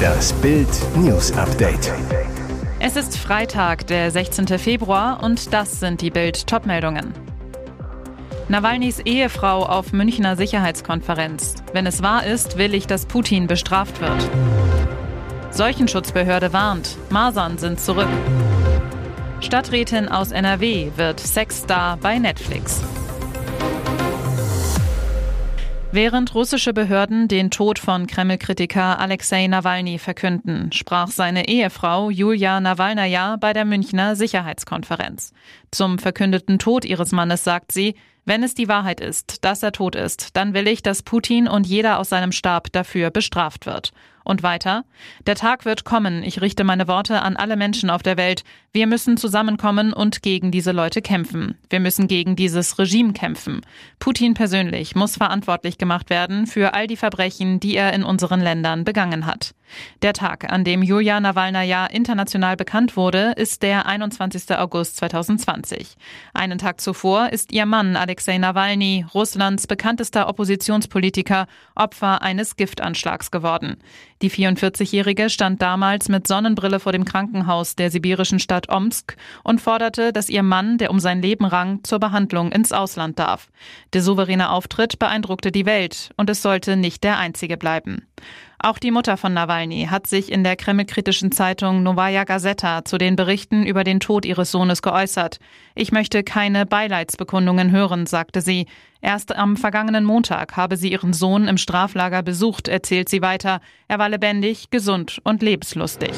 Das Bild News Update. Es ist Freitag, der 16. Februar und das sind die Bild Topmeldungen. Nawalnys Ehefrau auf Münchner Sicherheitskonferenz. Wenn es wahr ist, will ich, dass Putin bestraft wird. Seuchenschutzbehörde warnt, Masern sind zurück. Stadträtin aus NRW wird Sexstar bei Netflix. Während russische Behörden den Tod von Kreml-Kritiker Alexei Nawalny verkünden, sprach seine Ehefrau Julia Nawalnaja bei der Münchner Sicherheitskonferenz. Zum verkündeten Tod ihres Mannes sagt sie, wenn es die Wahrheit ist, dass er tot ist, dann will ich, dass Putin und jeder aus seinem Stab dafür bestraft wird. Und weiter, der Tag wird kommen, ich richte meine Worte an alle Menschen auf der Welt, wir müssen zusammenkommen und gegen diese Leute kämpfen. Wir müssen gegen dieses Regime kämpfen. Putin persönlich muss verantwortlich gemacht werden für all die Verbrechen, die er in unseren Ländern begangen hat. Der Tag, an dem Julia Nawalnaja international bekannt wurde, ist der 21. August 2020. Einen Tag zuvor ist ihr Mann Alexei Nawalny, Russlands bekanntester Oppositionspolitiker, Opfer eines Giftanschlags geworden. Die 44-Jährige stand damals mit Sonnenbrille vor dem Krankenhaus der sibirischen Stadt Omsk und forderte, dass ihr Mann, der um sein Leben rang, zur Behandlung ins Ausland darf. Der souveräne Auftritt beeindruckte die Welt und es sollte nicht der einzige bleiben. Auch die Mutter von Nawalny hat sich in der kremlkritischen Zeitung Novaya Gazeta zu den Berichten über den Tod ihres Sohnes geäußert. Ich möchte keine Beileidsbekundungen hören, sagte sie. Erst am vergangenen Montag habe sie ihren Sohn im Straflager besucht, erzählt sie weiter. Er war lebendig, gesund und lebenslustig.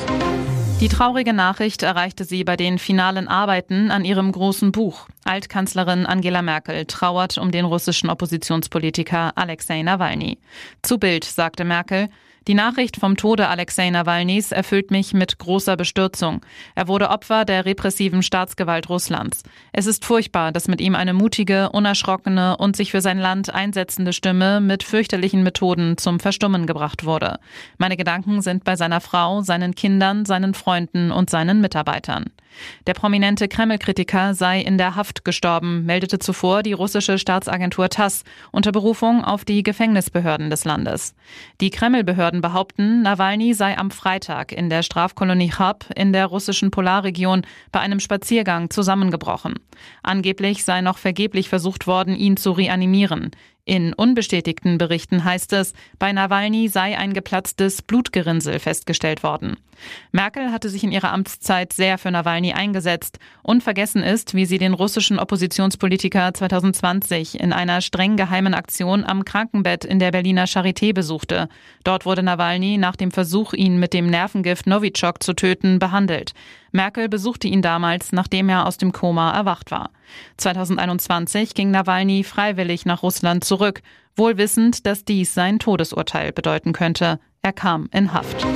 Die traurige Nachricht erreichte sie bei den finalen Arbeiten an ihrem großen Buch. Altkanzlerin Angela Merkel trauert um den russischen Oppositionspolitiker Alexei Nawalny. Zu Bild sagte Merkel, die Nachricht vom Tode Alexei Nawalnys erfüllt mich mit großer Bestürzung. Er wurde Opfer der repressiven Staatsgewalt Russlands. Es ist furchtbar, dass mit ihm eine mutige, unerschrockene und sich für sein Land einsetzende Stimme mit fürchterlichen Methoden zum Verstummen gebracht wurde. Meine Gedanken sind bei seiner Frau, seinen Kindern, seinen Freunden und seinen Mitarbeitern. Der prominente Kreml-Kritiker sei in der Haft gestorben, meldete zuvor die russische Staatsagentur TASS unter Berufung auf die Gefängnisbehörden des Landes. Die Kreml-Behörden behaupten, Nawalny sei am Freitag in der Strafkolonie Chab in der russischen Polarregion bei einem Spaziergang zusammengebrochen. Angeblich sei noch vergeblich versucht worden, ihn zu reanimieren. In unbestätigten Berichten heißt es, bei Nawalny sei ein geplatztes Blutgerinnsel festgestellt worden. Merkel hatte sich in ihrer Amtszeit sehr für Nawalny eingesetzt. Unvergessen ist, wie sie den russischen Oppositionspolitiker 2020 in einer streng geheimen Aktion am Krankenbett in der Berliner Charité besuchte. Dort wurde Nawalny nach dem Versuch, ihn mit dem Nervengift Novichok zu töten, behandelt. Merkel besuchte ihn damals, nachdem er aus dem Koma erwacht war. 2021 ging Nawalny freiwillig nach Russland zurück, wohl wissend, dass dies sein Todesurteil bedeuten könnte. Er kam in Haft.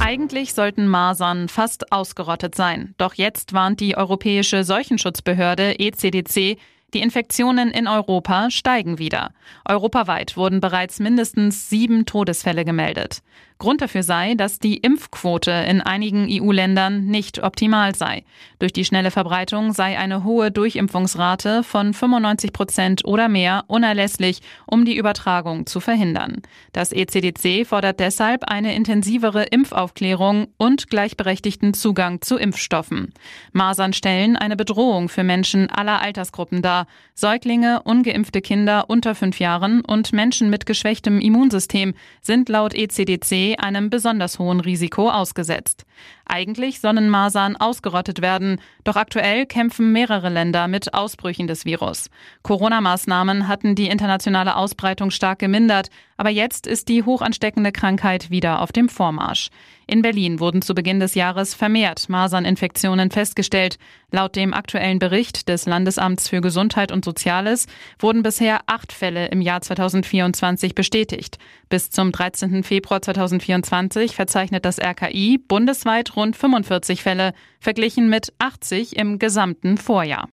Eigentlich sollten Masern fast ausgerottet sein. Doch jetzt warnt die Europäische Seuchenschutzbehörde ECDC, die Infektionen in Europa steigen wieder. Europaweit wurden bereits mindestens sieben Todesfälle gemeldet. Grund dafür sei, dass die Impfquote in einigen EU-Ländern nicht optimal sei. Durch die schnelle Verbreitung sei eine hohe Durchimpfungsrate von 95 Prozent oder mehr unerlässlich, um die Übertragung zu verhindern. Das ECDC fordert deshalb eine intensivere Impfaufklärung und gleichberechtigten Zugang zu Impfstoffen. Masern stellen eine Bedrohung für Menschen aller Altersgruppen dar. Säuglinge, ungeimpfte Kinder unter fünf Jahren und Menschen mit geschwächtem Immunsystem sind laut ECDC einem besonders hohen Risiko ausgesetzt. Eigentlich sollen Masern ausgerottet werden, doch aktuell kämpfen mehrere Länder mit Ausbrüchen des Virus. Corona-Maßnahmen hatten die internationale Ausbreitung stark gemindert, aber jetzt ist die hochansteckende Krankheit wieder auf dem Vormarsch. In Berlin wurden zu Beginn des Jahres vermehrt Maserninfektionen festgestellt. Laut dem aktuellen Bericht des Landesamts für Gesundheit und Soziales wurden bisher acht Fälle im Jahr 2024 bestätigt. Bis zum 13. Februar 2024 verzeichnet das RKI bundesweit rund 45 Fälle, verglichen mit 80 im gesamten Vorjahr.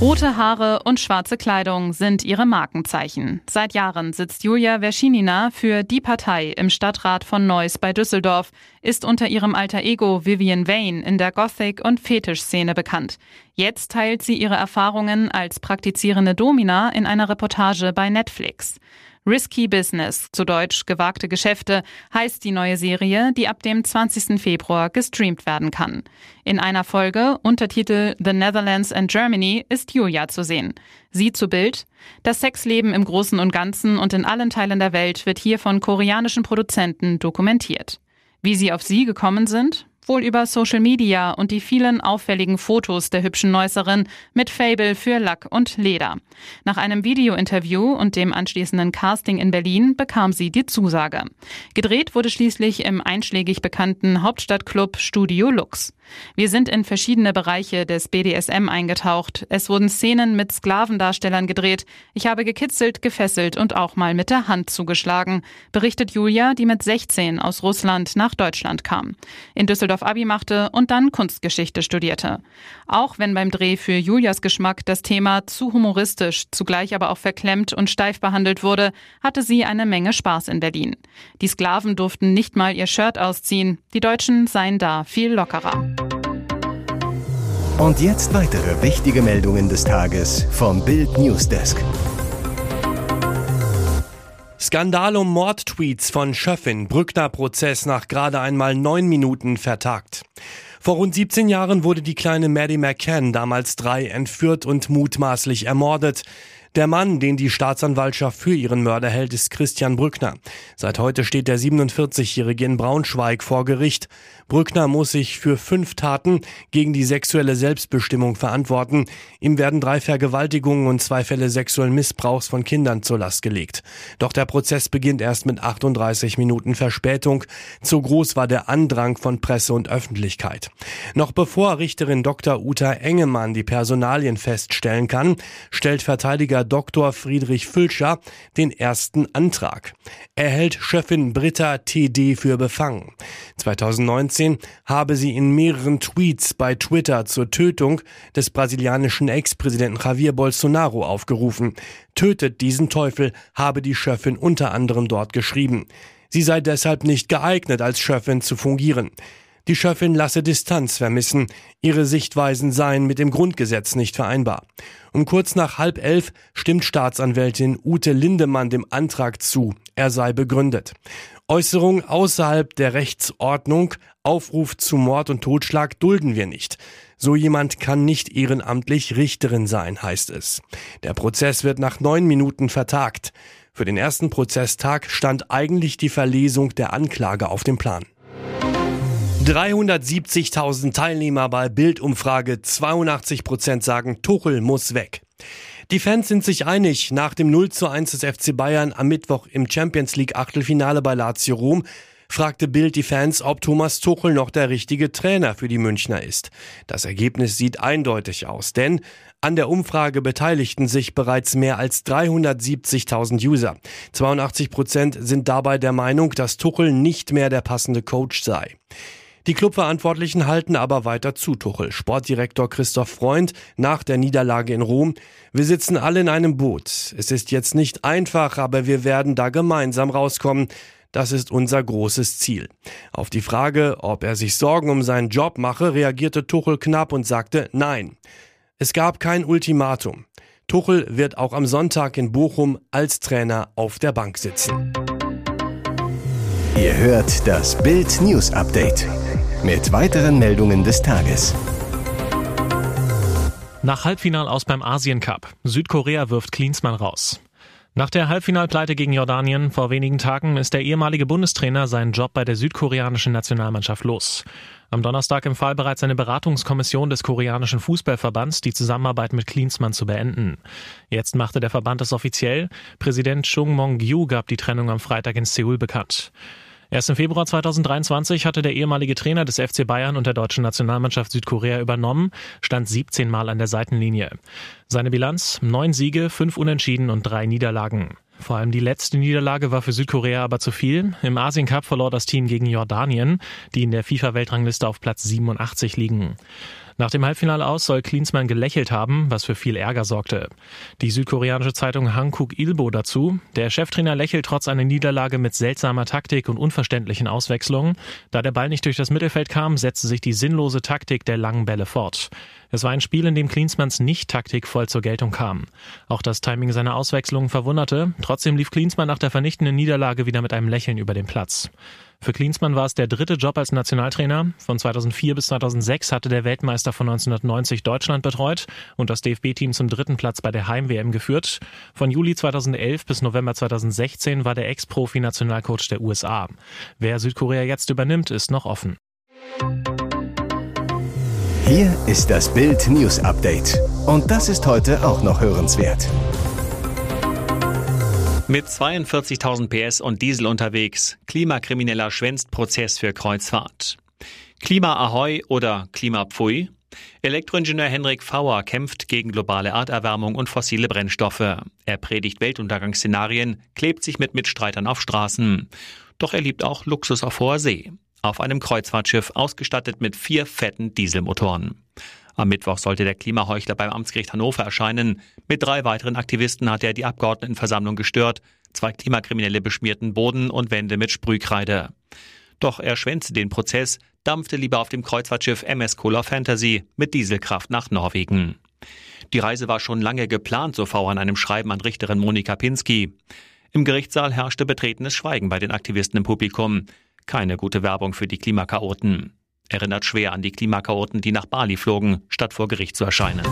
Rote Haare und schwarze Kleidung sind ihre Markenzeichen. Seit Jahren sitzt Julia Verschinina für die Partei im Stadtrat von Neuss bei Düsseldorf, ist unter ihrem alter Ego Vivian Vane in der Gothic- und Fetisch-Szene bekannt. Jetzt teilt sie ihre Erfahrungen als praktizierende Domina in einer Reportage bei Netflix. Risky Business, zu Deutsch gewagte Geschäfte, heißt die neue Serie, die ab dem 20. Februar gestreamt werden kann. In einer Folge, Untertitel The Netherlands and Germany, ist Julia zu sehen. Sie zu Bild. Das Sexleben im Großen und Ganzen und in allen Teilen der Welt wird hier von koreanischen Produzenten dokumentiert. Wie sie auf sie gekommen sind, wohl über Social Media und die vielen auffälligen Fotos der hübschen Neusserin mit Fable für Lack und Leder. Nach einem Videointerview und dem anschließenden Casting in Berlin bekam sie die Zusage. Gedreht wurde schließlich im einschlägig bekannten Hauptstadtclub Studio Lux. Wir sind in verschiedene Bereiche des BDSM eingetaucht. Es wurden Szenen mit Sklavendarstellern gedreht. Ich habe gekitzelt, gefesselt und auch mal mit der Hand zugeschlagen, berichtet Julia, die mit 16 aus Russland nach Deutschland kam. In Düsseldorf Abi machte und dann Kunstgeschichte studierte. Auch wenn beim Dreh für Julias Geschmack das Thema zu humoristisch, zugleich aber auch verklemmt und steif behandelt wurde, hatte sie eine Menge Spaß in Berlin. Die Sklaven durften nicht mal ihr Shirt ausziehen. Die Deutschen seien da viel lockerer. Und jetzt weitere wichtige Meldungen des Tages vom Bild Newsdesk. Skandal um Mordtweets von Schöffin, Brückner Prozess nach gerade einmal neun Minuten vertagt. Vor rund 17 Jahren wurde die kleine Maddie McCann, damals drei, entführt und mutmaßlich ermordet. Der Mann, den die Staatsanwaltschaft für ihren Mörder hält, ist Christian Brückner. Seit heute steht der 47-Jährige in Braunschweig vor Gericht. Brückner muss sich für fünf Taten gegen die sexuelle Selbstbestimmung verantworten. Ihm werden drei Vergewaltigungen und zwei Fälle sexuellen Missbrauchs von Kindern zur Last gelegt. Doch der Prozess beginnt erst mit 38 Minuten Verspätung. Zu groß war der Andrang von Presse und Öffentlichkeit. Noch bevor Richterin Dr. Uta Engemann die Personalien feststellen kann, stellt Verteidiger Politiker Dr. Friedrich Fülscher den ersten Antrag. Er hält Chefin Britta TD für befangen. 2019 habe sie in mehreren Tweets bei Twitter zur Tötung des brasilianischen Ex-Präsidenten Javier Bolsonaro aufgerufen. Tötet diesen Teufel, habe die Chefin unter anderem dort geschrieben. Sie sei deshalb nicht geeignet, als Chefin zu fungieren. Die Chefin lasse Distanz vermissen. Ihre Sichtweisen seien mit dem Grundgesetz nicht vereinbar. Um kurz nach halb elf stimmt Staatsanwältin Ute Lindemann dem Antrag zu. Er sei begründet. Äußerung außerhalb der Rechtsordnung, Aufruf zu Mord und Totschlag dulden wir nicht. So jemand kann nicht ehrenamtlich Richterin sein, heißt es. Der Prozess wird nach neun Minuten vertagt. Für den ersten Prozesstag stand eigentlich die Verlesung der Anklage auf dem Plan. 370.000 Teilnehmer bei Bildumfrage, 82 Prozent sagen, Tuchel muss weg. Die Fans sind sich einig, nach dem 0 zu 1 des FC Bayern am Mittwoch im Champions League Achtelfinale bei Lazio Rom fragte Bild die Fans, ob Thomas Tuchel noch der richtige Trainer für die Münchner ist. Das Ergebnis sieht eindeutig aus, denn an der Umfrage beteiligten sich bereits mehr als 370.000 User. 82 Prozent sind dabei der Meinung, dass Tuchel nicht mehr der passende Coach sei. Die Clubverantwortlichen halten aber weiter zu Tuchel. Sportdirektor Christoph Freund nach der Niederlage in Rom. Wir sitzen alle in einem Boot. Es ist jetzt nicht einfach, aber wir werden da gemeinsam rauskommen. Das ist unser großes Ziel. Auf die Frage, ob er sich Sorgen um seinen Job mache, reagierte Tuchel knapp und sagte Nein. Es gab kein Ultimatum. Tuchel wird auch am Sonntag in Bochum als Trainer auf der Bank sitzen. Ihr hört das Bild News Update mit weiteren Meldungen des Tages. Nach Halbfinal aus beim Asien Cup. Südkorea wirft Klinsmann raus. Nach der Halbfinalpleite gegen Jordanien vor wenigen Tagen ist der ehemalige Bundestrainer seinen Job bei der südkoreanischen Nationalmannschaft los. Am Donnerstag empfahl bereits eine Beratungskommission des koreanischen Fußballverbands, die Zusammenarbeit mit Klinsmann zu beenden. Jetzt machte der Verband es offiziell. Präsident Chung Mong-gyu gab die Trennung am Freitag in Seoul bekannt. Erst im Februar 2023 hatte der ehemalige Trainer des FC Bayern und der deutschen Nationalmannschaft Südkorea übernommen, stand 17 Mal an der Seitenlinie. Seine Bilanz? Neun Siege, fünf Unentschieden und drei Niederlagen. Vor allem die letzte Niederlage war für Südkorea aber zu viel. Im Asien Cup verlor das Team gegen Jordanien, die in der FIFA-Weltrangliste auf Platz 87 liegen. Nach dem Halbfinale aus soll Klinsmann gelächelt haben, was für viel Ärger sorgte. Die südkoreanische Zeitung Hankuk Ilbo dazu. Der Cheftrainer lächelt trotz einer Niederlage mit seltsamer Taktik und unverständlichen Auswechslungen. Da der Ball nicht durch das Mittelfeld kam, setzte sich die sinnlose Taktik der langen Bälle fort. Es war ein Spiel, in dem Klinsmanns Nicht-Taktik voll zur Geltung kam. Auch das Timing seiner Auswechslungen verwunderte. Trotzdem lief Klinsmann nach der vernichtenden Niederlage wieder mit einem Lächeln über den Platz. Für Klinsmann war es der dritte Job als Nationaltrainer. Von 2004 bis 2006 hatte der Weltmeister von 1990 Deutschland betreut und das DFB-Team zum dritten Platz bei der Heim-WM geführt. Von Juli 2011 bis November 2016 war der Ex-Profi-Nationalcoach der USA. Wer Südkorea jetzt übernimmt, ist noch offen. Hier ist das Bild News Update. Und das ist heute auch noch hörenswert. Mit 42.000 PS und Diesel unterwegs. Klimakrimineller schwänzt Prozess für Kreuzfahrt. Klima Ahoi oder Klima Pfui? Elektroingenieur Henrik Fauer kämpft gegen globale Erderwärmung und fossile Brennstoffe. Er predigt Weltuntergangsszenarien, klebt sich mit Mitstreitern auf Straßen. Doch er liebt auch Luxus auf hoher See. Auf einem Kreuzfahrtschiff ausgestattet mit vier fetten Dieselmotoren. Am Mittwoch sollte der Klimaheuchler beim Amtsgericht Hannover erscheinen. Mit drei weiteren Aktivisten hat er die Abgeordnetenversammlung gestört. Zwei Klimakriminelle beschmierten Boden und Wände mit Sprühkreide. Doch er schwänzte den Prozess, dampfte lieber auf dem Kreuzfahrtschiff MS Color Fantasy mit Dieselkraft nach Norwegen. Die Reise war schon lange geplant, so V an einem Schreiben an Richterin Monika Pinsky. Im Gerichtssaal herrschte betretenes Schweigen bei den Aktivisten im Publikum. Keine gute Werbung für die Klimakaoten erinnert schwer an die Klimakaoten, die nach Bali flogen, statt vor Gericht zu erscheinen.